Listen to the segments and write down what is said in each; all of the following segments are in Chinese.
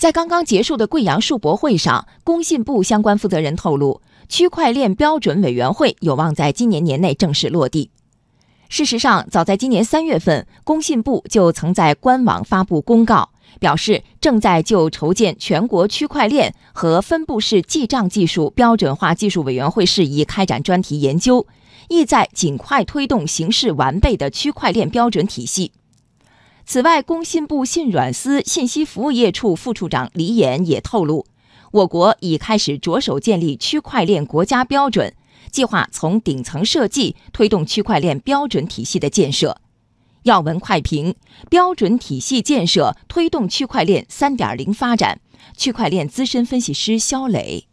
在刚刚结束的贵阳数博会上，工信部相关负责人透露，区块链标准委员会有望在今年年内正式落地。事实上，早在今年三月份，工信部就曾在官网发布公告，表示正在就筹建全国区块链和分布式记账技术标准化技术委员会事宜开展专题研究，意在尽快推动形式完备的区块链标准体系。此外，工信部信软司信息服务业处副处长李岩也透露，我国已开始着手建立区块链国家标准。计划从顶层设计推动区块链标准体系的建设。要闻快评：标准体系建设推动区块链三点零发展。区块链资深分析师肖磊。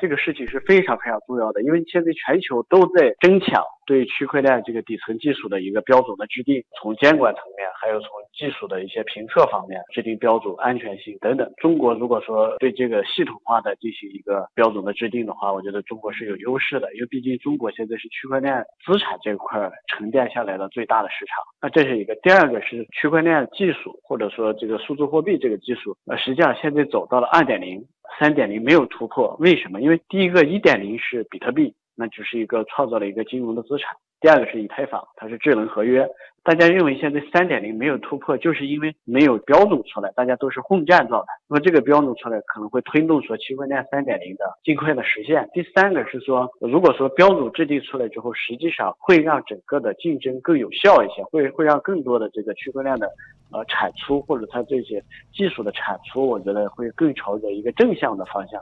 这个事情是非常非常重要的，因为现在全球都在争抢对区块链这个底层技术的一个标准的制定，从监管层面，还有从技术的一些评测方面制定标准、安全性等等。中国如果说对这个系统化的进行一个标准的制定的话，我觉得中国是有优势的，因为毕竟中国现在是区块链资产这块沉淀下来的最大的市场。那这是一个，第二个是区块链技术或者说这个数字货币这个技术，呃，实际上现在走到了二点零。三点零没有突破，为什么？因为第一个一点零是比特币，那只是一个创造了一个金融的资产；第二个是以太坊，它是智能合约。大家认为现在三点零没有突破，就是因为没有标准出来，大家都是混战状态。那么这个标准出来，可能会推动说区块链三点零的尽快的实现。第三个是说，如果说标准制定出来之后，实际上会让整个的竞争更有效一些，会会让更多的这个区块链的呃产出或者它这些技术的产出，我觉得会更朝着一个正向的方向。